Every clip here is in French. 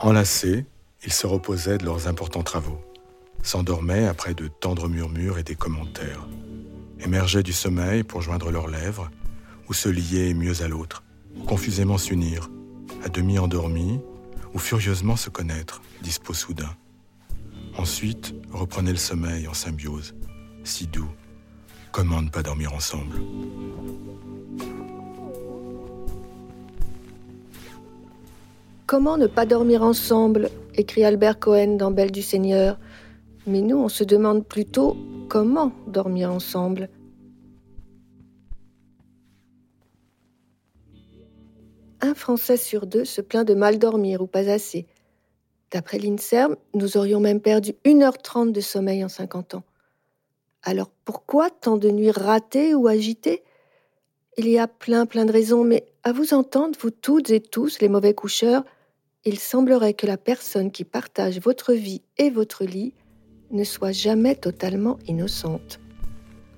Enlacés, ils se reposaient de leurs importants travaux, s'endormaient après de tendres murmures et des commentaires, émergeaient du sommeil pour joindre leurs lèvres, ou se lier mieux à l'autre, confusément s'unir, à demi endormis, ou furieusement se connaître, dispo soudain. Ensuite, reprenez le sommeil en symbiose, si doux. Comment ne pas dormir ensemble Comment ne pas dormir ensemble écrit Albert Cohen dans Belle du Seigneur. Mais nous, on se demande plutôt comment dormir ensemble. Un Français sur deux se plaint de mal dormir ou pas assez. D'après l'INSERM, nous aurions même perdu 1h30 de sommeil en 50 ans. Alors pourquoi tant de nuits ratées ou agitées? Il y a plein plein de raisons, mais à vous entendre, vous toutes et tous, les mauvais coucheurs, il semblerait que la personne qui partage votre vie et votre lit ne soit jamais totalement innocente.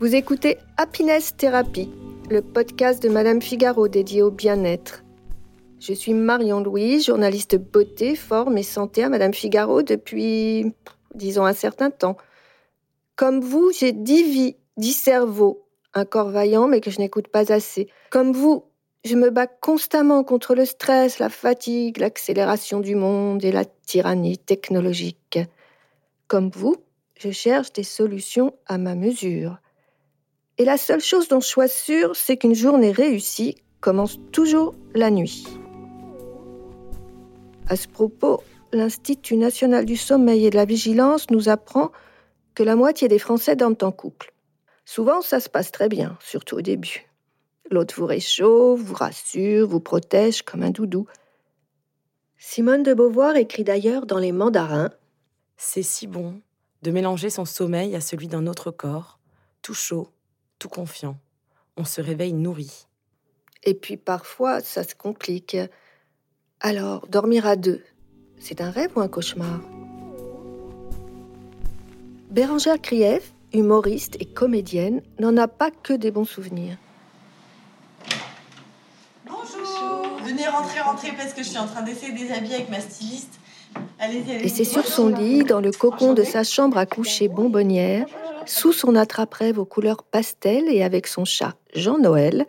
Vous écoutez Happiness Therapy, le podcast de Madame Figaro dédié au bien-être. Je suis Marion Louise, journaliste beauté, forme et santé à Madame Figaro depuis, disons, un certain temps. Comme vous, j'ai dix vies, dix cerveaux, un corps vaillant mais que je n'écoute pas assez. Comme vous, je me bats constamment contre le stress, la fatigue, l'accélération du monde et la tyrannie technologique. Comme vous, je cherche des solutions à ma mesure. Et la seule chose dont je sois sûre, c'est qu'une journée réussie commence toujours la nuit. À ce propos, l'Institut national du sommeil et de la vigilance nous apprend que la moitié des Français dorment en couple. Souvent, ça se passe très bien, surtout au début. L'autre vous réchauffe, vous rassure, vous protège comme un doudou. Simone de Beauvoir écrit d'ailleurs dans Les Mandarins C'est si bon de mélanger son sommeil à celui d'un autre corps, tout chaud, tout confiant. On se réveille nourri. Et puis parfois, ça se complique. Alors, dormir à deux, c'est un rêve ou un cauchemar? Bérangère Krief, humoriste et comédienne, n'en a pas que des bons souvenirs. Venez rentrer, rentrer parce que je suis en train d'essayer de déshabiller avec ma styliste. Allez-y, allez-y. Et c'est sur son lit, dans le cocon de sa chambre à coucher bonbonnière, sous son attrape-rêve aux couleurs pastel et avec son chat Jean-Noël,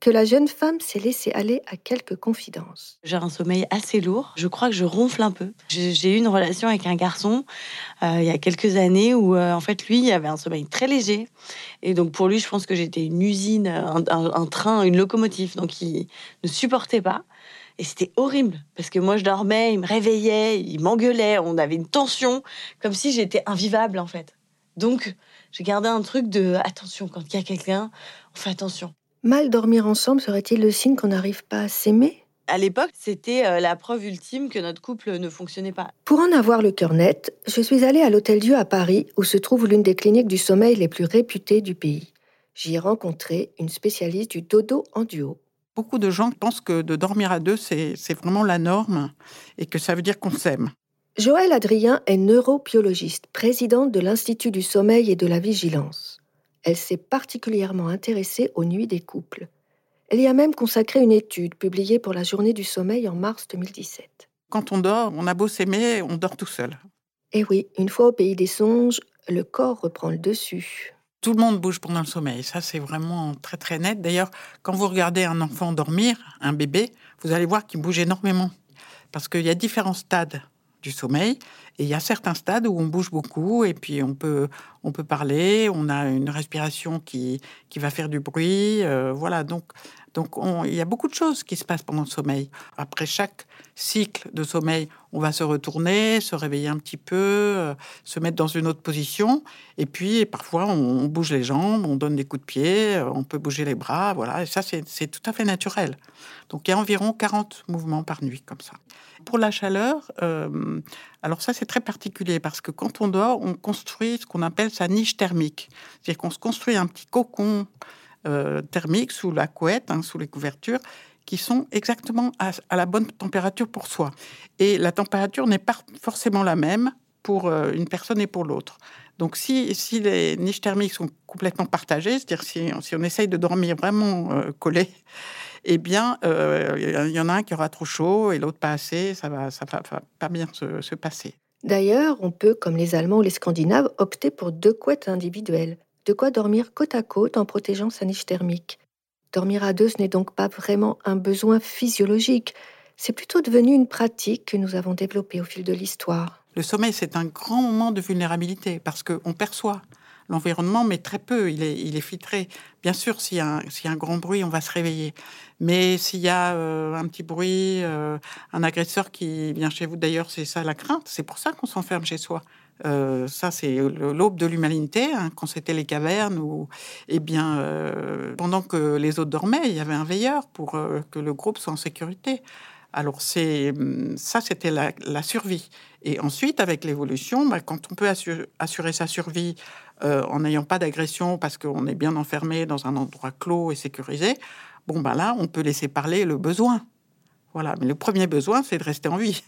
que la jeune femme s'est laissée aller à quelques confidences. J'ai un sommeil assez lourd. Je crois que je ronfle un peu. J'ai j'ai eu une relation avec un garçon euh, il y a quelques années où, euh, en fait, lui, il avait un sommeil très léger. Et donc, pour lui, je pense que j'étais une usine, un, un- un train, une locomotive. Donc, il ne supportait pas. Et c'était horrible parce que moi, je dormais, il me réveillait, il m'engueulait. On avait une tension comme si j'étais invivable, en fait. Donc, j'ai gardé un truc de attention. Quand il y a quelqu'un, on fait attention. Mal dormir ensemble serait-il le signe qu'on n'arrive pas à s'aimer? À l'époque, c'était euh, la preuve ultime que notre couple ne fonctionnait pas. Pour en avoir le cœur net, je suis allée à l'Hôtel Dieu à Paris, où se trouve l'une des cliniques du sommeil les plus réputées du pays. J'y ai rencontré une spécialiste du dodo en duo. Beaucoup de gens pensent que de dormir à deux, c'est vraiment la norme et que ça veut dire qu'on s'aime. Joëlle Adrien est neurobiologiste, présidente de l'Institut du sommeil et de la vigilance. Elle s'est particulièrement intéressée aux nuits des couples. Elle y a même consacré une étude publiée pour la Journée du sommeil en mars 2017. Quand on dort, on a beau s'aimer, on dort tout seul. Et oui, une fois au pays des songes, le corps reprend le dessus. Tout le monde bouge pendant le sommeil. Ça, c'est vraiment très très net. D'ailleurs, quand vous regardez un enfant dormir, un bébé, vous allez voir qu'il bouge énormément. Parce qu'il y a différents stades du sommeil. Et il y a certains stades où on bouge beaucoup et puis on peut, on peut parler, on a une respiration qui, qui va faire du bruit. euh, voilà, donc, donc on- il y a beaucoup de choses qui se passent pendant le sommeil. Après chaque cycle de sommeil, on va se retourner, se réveiller un petit peu, euh, se mettre dans une autre position. Et puis, parfois, on, bouge les jambes, on donne des coups de pied, euh, on peut bouger les bras. Voilà, et ça, c'est tout à fait naturel. Donc, il y a environ 40 mouvements par nuit, comme ça. Pour la chaleur, alors ça, c'est très particulier parce que quand on dort, on construit ce qu'on appelle sa niche thermique. C'est-à-dire qu'on se construit un petit cocon euh, thermique sous la couette, hein, sous les couvertures, qui sont exactement à, la bonne température pour soi. Et la température n'est pas forcément la même pour euh, une personne et pour l'autre. Donc, si, si les niches thermiques sont complètement partagées, c'est-à-dire si, on essaye de dormir vraiment euh, collé, eh bien, il y en a un qui aura trop chaud et l'autre pas assez, ça va, ça va, pas bien se passer. D'ailleurs, on peut, comme les Allemands ou les Scandinaves, opter pour deux couettes individuelles. De quoi dormir côte à côte en protégeant sa niche thermique. Dormir à deux, ce n'est donc pas vraiment un besoin physiologique. C'est plutôt devenu une pratique que nous avons développée au fil de l'histoire. Le sommeil, c'est un grand moment de vulnérabilité parce qu'on perçoit l'environnement, mais très peu. Il est, il est filtré. Bien sûr, s'il y, a un, y a un grand bruit, on va se réveiller. Mais s'il y a euh, un petit bruit, euh, un agresseur qui vient chez vous, d'ailleurs, c'est ça la crainte. C'est pour ça qu'on s'enferme chez soi. Euh, ça, c'est l'aube de l'humanité, hein, quand c'était les cavernes. Ou, eh bien, pendant que les autres dormaient, il y avait un veilleur pour que le groupe soit en sécurité. Alors, c'est hum, ça, c'était la, survie. Et ensuite, avec l'évolution, bah, quand on peut assu- assurer sa survie euh, en n'ayant pas d'agression parce qu'on est bien enfermé dans un endroit clos et sécurisé, bon, bah là, on peut laisser parler le besoin. Voilà. Mais le premier besoin, c'est de rester en vie.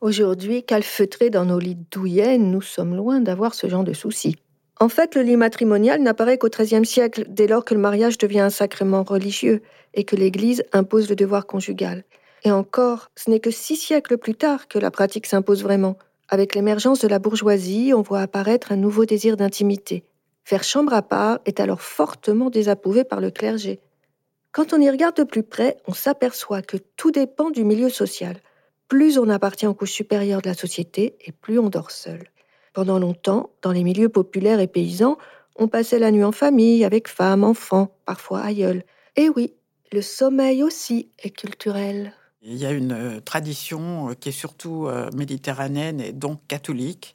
Aujourd'hui, calfeutrés dans nos lits douillets, nous sommes loin d'avoir ce genre de soucis. En fait, le lit matrimonial n'apparaît qu'au XIIIe siècle, dès lors que le mariage devient un sacrement religieux et que l'Église impose le devoir conjugal. Et encore, ce n'est que six siècles plus tard que la pratique s'impose vraiment. Avec l'émergence de la bourgeoisie, on voit apparaître un nouveau désir d'intimité. Faire chambre à part est alors fortement désapprouvé par le clergé. Quand on y regarde de plus près, on s'aperçoit que tout dépend du milieu social. Plus on appartient aux couches supérieures de la société et plus on dort seul. Pendant longtemps, dans les milieux populaires et paysans, on passait la nuit en famille, avec femmes, enfants, parfois aïeuls. Et oui, le sommeil aussi est culturel. Il y a une euh, tradition euh, qui est surtout euh, méditerranéenne et donc catholique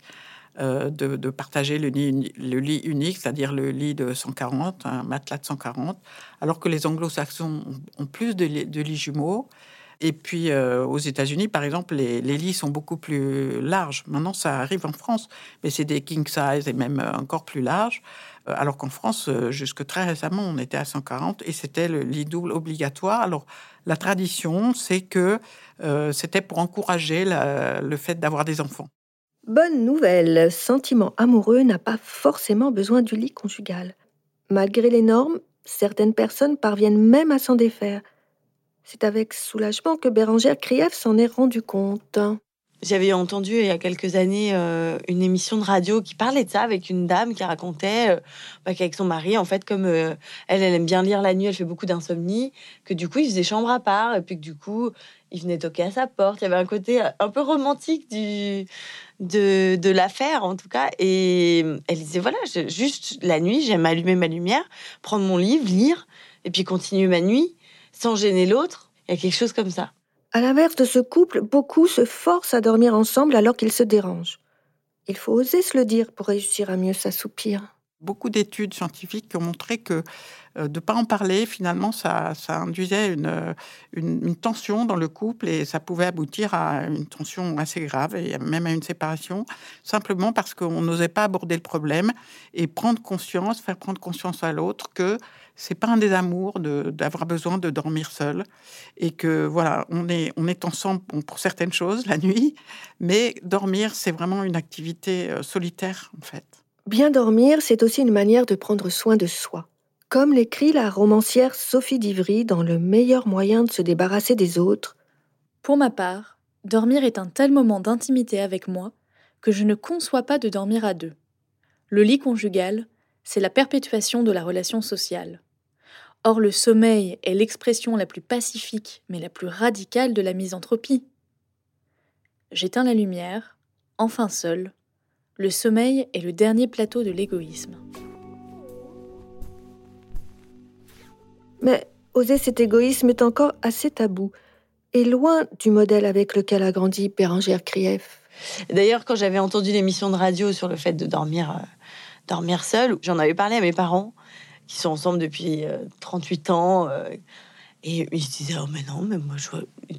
de, partager le lit, unique, c'est-à-dire le lit de 140, un matelas de 140, alors que les anglo-saxons ont, plus de lits jumeaux. Et puis euh, aux États-Unis, par exemple, les, lits sont beaucoup plus larges. Maintenant, ça arrive en France, mais c'est des king size et même euh, encore plus larges. Euh, Alors qu'en France, jusque très récemment, on était à 140 et c'était le lit double obligatoire. Alors la tradition, c'est que c'était pour encourager le fait d'avoir des enfants. Bonne nouvelle, sentiment amoureux n'a pas forcément besoin du lit conjugal. Malgré les normes, certaines personnes parviennent même à s'en défaire. C'est avec soulagement que Bérangère Krief s'en est rendu compte. J'avais entendu il y a quelques années euh, une émission de radio qui parlait de ça avec une dame qui racontait euh, bah, qu'avec son mari, en fait, comme euh, elle, elle aime bien lire la nuit, elle fait beaucoup d'insomnie, que du coup, il faisait chambre à part et puis que du coup, il venait toquer à sa porte. Il y avait un côté euh, un peu romantique du, de, de l'affaire, en tout cas. Et elle disait voilà, juste la nuit, j'aime allumer ma lumière, prendre mon livre, lire et puis continuer ma nuit sans gêner l'autre. Il y a quelque chose comme ça. À l'inverse de ce couple, beaucoup se forcent à dormir ensemble alors qu'ils se dérangent. Il faut oser se le dire pour réussir à mieux s'assoupir. Beaucoup d'études scientifiques qui ont montré que euh, de ne pas en parler, finalement, ça, ça induisait une, euh, une, une tension dans le couple et ça pouvait aboutir à une tension assez grave et même à une séparation, simplement parce qu'on n'osait pas aborder le problème et prendre conscience, faire prendre conscience à l'autre que c'est pas un désamour d'avoir besoin de dormir seul et que voilà, on est, on est ensemble pour certaines choses la nuit, mais dormir, c'est vraiment une activité euh, solitaire en fait. Bien dormir, c'est aussi une manière de prendre soin de soi. Comme l'écrit la romancière Sophie Divry dans Le meilleur moyen de se débarrasser des autres, Pour ma part, dormir est un tel moment d'intimité avec moi que je ne conçois pas de dormir à deux. Le lit conjugal, c'est la perpétuation de la relation sociale. Or, le sommeil est l'expression la plus pacifique mais la plus radicale de la misanthropie. J'éteins la lumière, enfin seul, le sommeil est le dernier plateau de l'égoïsme. Mais oser cet égoïsme est encore assez tabou et loin du modèle avec lequel a grandi Bérangère Krief. D'ailleurs, quand j'avais entendu l'émission de radio sur le fait de dormir, euh, dormir seul, j'en avais parlé à mes parents, qui sont ensemble depuis 38 euh, ans. Euh, et ils se disaient, oh mais non, mais moi,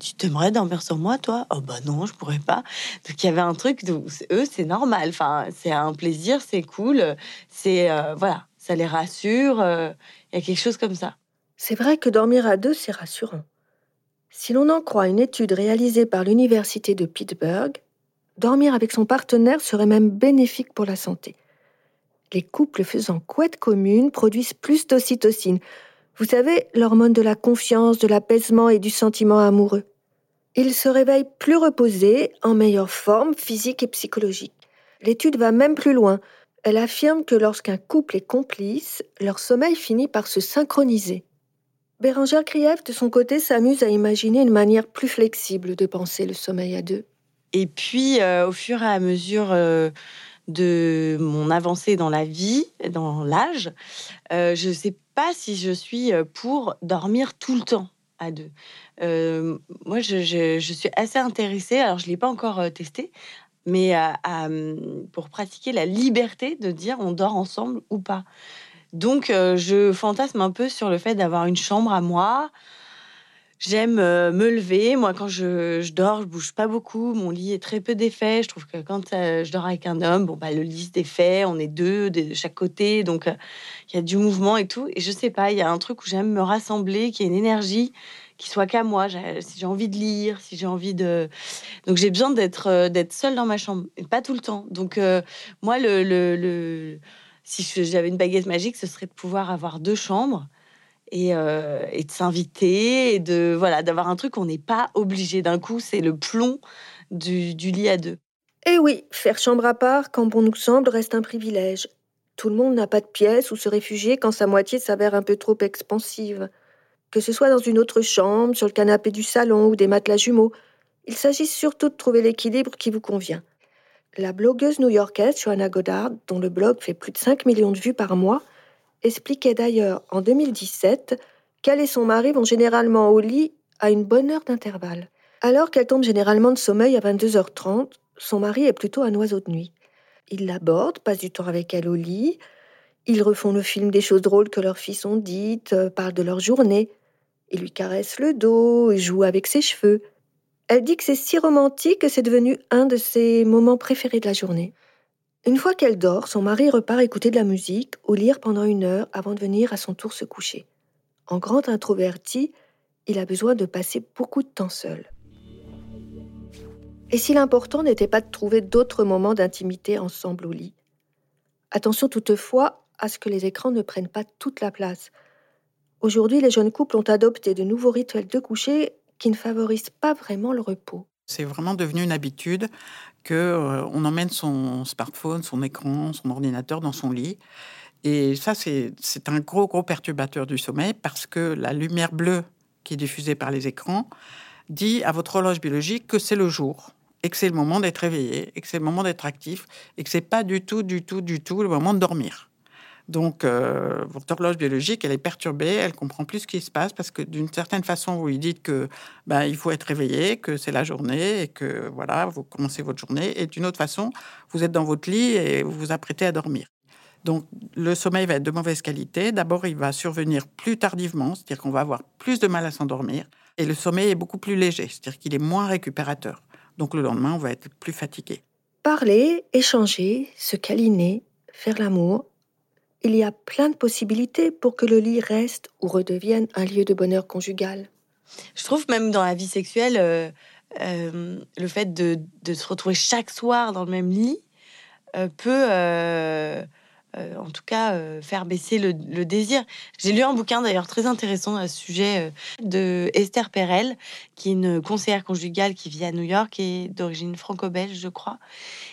tu t'aimerais dormir sur moi, toi? Oh bah non, je pourrais pas. Donc il y avait un truc, eux, c'est normal. Enfin, c'est un plaisir, c'est cool. C'est, voilà, ça les rassure. Il y a quelque chose comme ça. C'est vrai que dormir à deux, c'est rassurant. Si l'on en croit une étude réalisée par l'Université de Pittsburgh, dormir avec son partenaire serait même bénéfique pour la santé. Les couples faisant couette commune produisent plus d'ocytocine. Vous savez, l'hormone de la confiance, de l'apaisement et du sentiment amoureux. Ils se réveillent plus reposés, en meilleure forme physique et psychologique. L'étude va même plus loin. Elle affirme que lorsqu'un couple est complice, leur sommeil finit par se synchroniser. Bérangère Krief, de son côté, s'amuse à imaginer une manière plus flexible de penser le sommeil à deux. Et puis, euh, au fur et à mesure euh, de mon avancée dans la vie, dans l'âge, euh, je ne sais pas si je suis pour dormir tout le temps à deux. moi, je, suis assez intéressée, alors je ne l'ai pas encore testé, mais pour pratiquer la liberté de dire on dort ensemble ou pas. Donc, euh, je fantasme un peu sur le fait d'avoir une chambre à moi. J'aime euh, me lever. Moi, quand je, dors, je bouge pas beaucoup. Mon lit est très peu défait. Je trouve que quand euh, je dors avec un homme, bon, bah, le lit se défait. On est deux de chaque côté. Donc, il y a du mouvement et tout. Et je sais pas, il y a un truc où j'aime me rassembler, qui ait une énergie qui soit qu'à moi. Si j'ai envie de lire, si j'ai envie de. Donc, j'ai besoin d'être d'être seule dans ma chambre. Et pas tout le temps. Donc, moi, le, le si j'avais une baguette magique, ce serait de pouvoir avoir deux chambres et, euh, de s'inviter et de voilà d'avoir un truc qu'on n'est pas obligé d'un coup. C'est le plomb du, lit à deux. Eh oui, faire chambre à part quand bon nous semble reste un privilège. Tout le monde n'a pas de pièce où se réfugier quand sa moitié s'avère un peu trop expansive. Que ce soit dans une autre chambre, sur le canapé du salon ou des matelas jumeaux, il s'agit surtout de trouver l'équilibre qui vous convient. La blogueuse new-yorkaise Joanna Goddard, dont le blog fait plus de 5 millions de vues par mois, expliquait d'ailleurs en 2017 qu'elle et son mari vont généralement au lit à une bonne heure d'intervalle. Alors qu'elle tombe généralement de sommeil à 22h30, son mari est plutôt un oiseau de nuit. Il l'aborde, passe du temps avec elle au lit, ils refont le film des choses drôles que leurs filles ont dites, euh, parlent de leur journée. Il lui caresse le dos, et joue avec ses cheveux. Elle dit que c'est si romantique que c'est devenu un de ses moments préférés de la journée. Une fois qu'elle dort, son mari repart écouter de la musique ou lire pendant une heure avant de venir à son tour se coucher. En grand introverti, il a besoin de passer beaucoup de temps seul. Et si l'important n'était pas de trouver d'autres moments d'intimité ensemble au lit? Attention toutefois à ce que les écrans ne prennent pas toute la place. Aujourd'hui, les jeunes couples ont adopté de nouveaux rituels de coucher qui ne favorise pas vraiment le repos. C'est vraiment devenu une habitude que euh, on emmène son smartphone, son écran, son ordinateur dans son lit. Et ça, c'est un gros, gros perturbateur du sommeil parce que la lumière bleue qui est diffusée par les écrans dit à votre horloge biologique que c'est le jour et que c'est le moment d'être réveillé et que c'est le moment d'être actif et que c'est pas du tout, du tout, du tout le moment de dormir. Donc, euh, votre horloge biologique, elle est perturbée, elle comprend plus ce qui se passe parce que d'une certaine façon, vous lui dites que ben, il faut être réveillé, que c'est la journée et que voilà, vous commencez votre journée. Et d'une autre façon, vous êtes dans votre lit et vous vous apprêtez à dormir. Donc, le sommeil va être de mauvaise qualité. D'abord, il va survenir plus tardivement, c'est-à-dire qu'on va avoir plus de mal à s'endormir. Et le sommeil est beaucoup plus léger, c'est-à-dire qu'il est moins récupérateur. Donc, le lendemain, on va être plus fatigué. Parler, échanger, se câliner, faire l'amour, il y a plein de possibilités pour que le lit reste ou redevienne un lieu de bonheur conjugal. Je trouve même dans la vie sexuelle, euh, euh, le fait de, se retrouver chaque soir dans le même lit euh, peut, en tout cas, faire baisser le, désir. J'ai lu un bouquin d'ailleurs très intéressant à ce sujet de Esther Perel, qui est une conseillère conjugale qui vit à New York et d'origine franco-belge, je crois,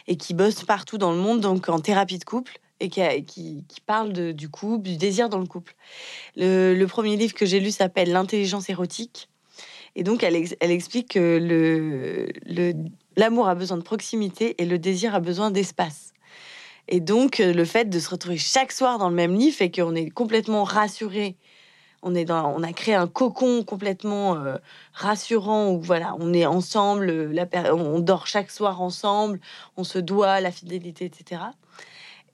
et qui bosse partout dans le monde, donc en thérapie de couple et qui, parle du couple, du désir dans le couple. Le, premier livre que j'ai lu s'appelle L'intelligence érotique. Et donc, elle, explique que l'amour a besoin de proximité et le désir a besoin d'espace. Et donc, le fait de se retrouver chaque soir dans le même lit fait qu'on est complètement rassuré. On, est dans, on a créé un cocon complètement euh, rassurant où voilà, on est ensemble, on dort chaque soir ensemble, on se doit la fidélité, etc.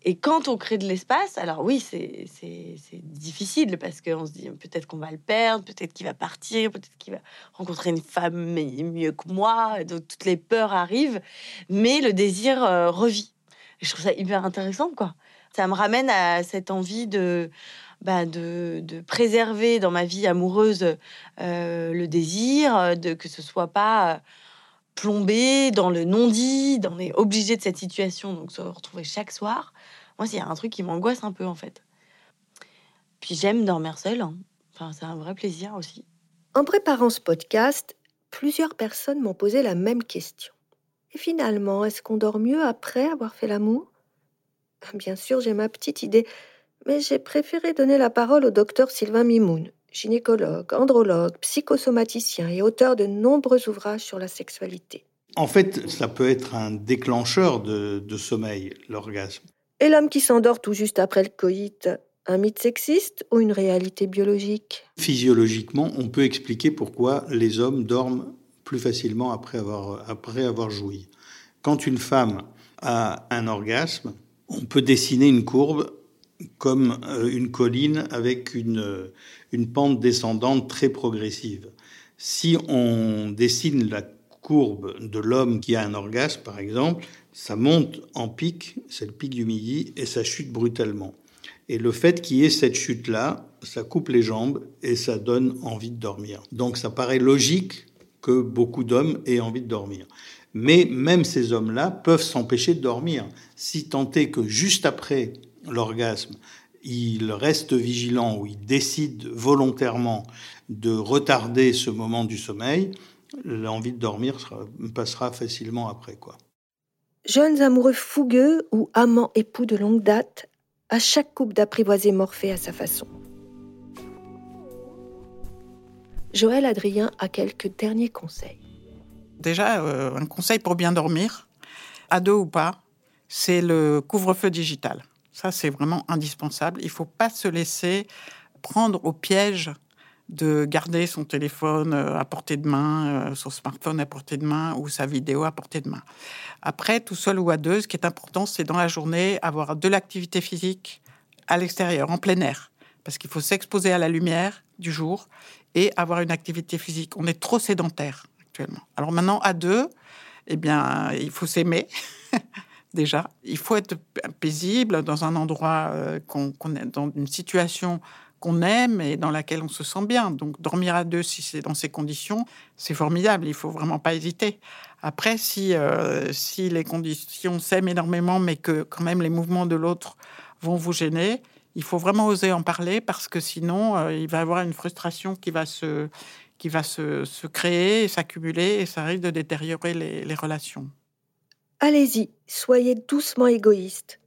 Et quand on crée de l'espace, alors oui, c'est difficile parce qu'on se dit peut-être qu'on va le perdre, peut-être qu'il va partir, peut-être qu'il va rencontrer une femme mieux que moi. Donc toutes les peurs arrivent, mais le désir euh, revit. Je trouve ça hyper intéressant, quoi. Ça me ramène à cette envie de, bah, de, préserver dans ma vie amoureuse euh, le désir, de que ce soit pas plombé dans le non-dit, dans les obligés de cette situation, donc se retrouver chaque soir. Moi, il y a un truc qui m'angoisse un peu en fait. Puis j'aime dormir seule. Hein. Enfin, c'est un vrai plaisir aussi. En préparant ce podcast, plusieurs personnes m'ont posé la même question. Et finalement, est-ce qu'on dort mieux après avoir fait l'amour? Bien sûr, j'ai ma petite idée, mais j'ai préféré donner la parole au docteur Sylvain Mimoun, gynécologue, andrologue, psychosomaticien et auteur de nombreux ouvrages sur la sexualité. En fait, ça peut être un déclencheur de, sommeil, l'orgasme. Et l'homme qui s'endort tout juste après le coït, un mythe sexiste ou une réalité biologique? Physiologiquement, on peut expliquer pourquoi les hommes dorment plus facilement après avoir, après avoir joui. Quand une femme a un orgasme, on peut dessiner une courbe comme euh, une colline avec une, une pente descendante très progressive. Si on dessine la courbe de l'homme qui a un orgasme, par exemple, ça monte en pic, c'est le pic du midi, et ça chute brutalement. Et le fait qu'il y ait cette chute-là, ça coupe les jambes et ça donne envie de dormir. Donc ça paraît logique que beaucoup d'hommes aient envie de dormir. Mais même ces hommes-là peuvent s'empêcher de dormir. Si tant est que juste après l'orgasme, il reste vigilant ou il décide volontairement de retarder ce moment du sommeil, l'envie de dormir passera facilement après quoi. Jeunes amoureux fougueux ou amants époux de longue date, à chaque couple d'apprivoiser Morphée à sa façon. Joël Adrien a quelques derniers conseils. Déjà, euh, un conseil pour bien dormir, à deux ou pas, c'est le couvre-feu digital. Ça, c'est vraiment indispensable. Il ne faut pas se laisser prendre au piège de garder son téléphone euh, à portée de main, euh, son smartphone à portée de main ou sa vidéo à portée de main. Après, tout seul ou à deux, ce qui est important, c'est dans la journée avoir de l'activité physique à l'extérieur, en plein air, parce qu'il faut s'exposer à la lumière du jour et avoir une activité physique. On est trop sédentaire actuellement. Alors maintenant, à deux, eh bien, il faut s'aimer. déjà. Il faut être paisible dans un endroit euh, qu'on est dans une situation qu'on aime et dans laquelle on se sent bien. Donc dormir à deux, si c'est dans ces conditions, c'est formidable. Il faut vraiment pas hésiter. Après, si euh, si les conditions s'aiment énormément, mais que quand même les mouvements de l'autre vont vous gêner, il faut vraiment oser en parler parce que sinon, euh, il va y avoir une frustration qui va se qui va se, créer et s'accumuler et ça risque de détériorer les relations. Allez-y, soyez doucement égoïste.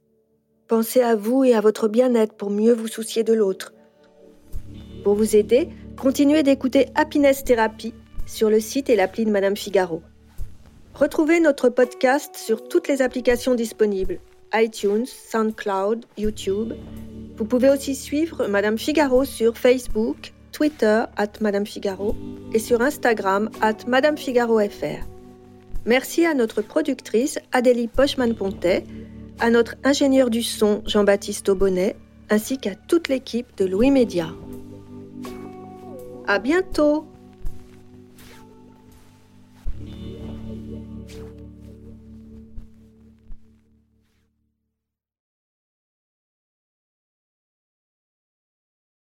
Pensez à vous et à votre bien-être pour mieux vous soucier de l'autre. Pour vous aider, continuez d'écouter Happiness Therapy sur le site et l'appli de Madame Figaro. Retrouvez notre podcast sur toutes les applications disponibles iTunes, SoundCloud, YouTube. Vous pouvez aussi suivre Madame Figaro sur Facebook, Twitter at Madame Figaro et sur Instagram at Madame Figaro FR. Merci à notre productrice Adélie Pochman-Pontet, à notre ingénieur du son Jean-Baptiste Aubonnet, ainsi qu'à toute l'équipe de Louis Média. À bientôt!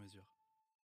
mesure.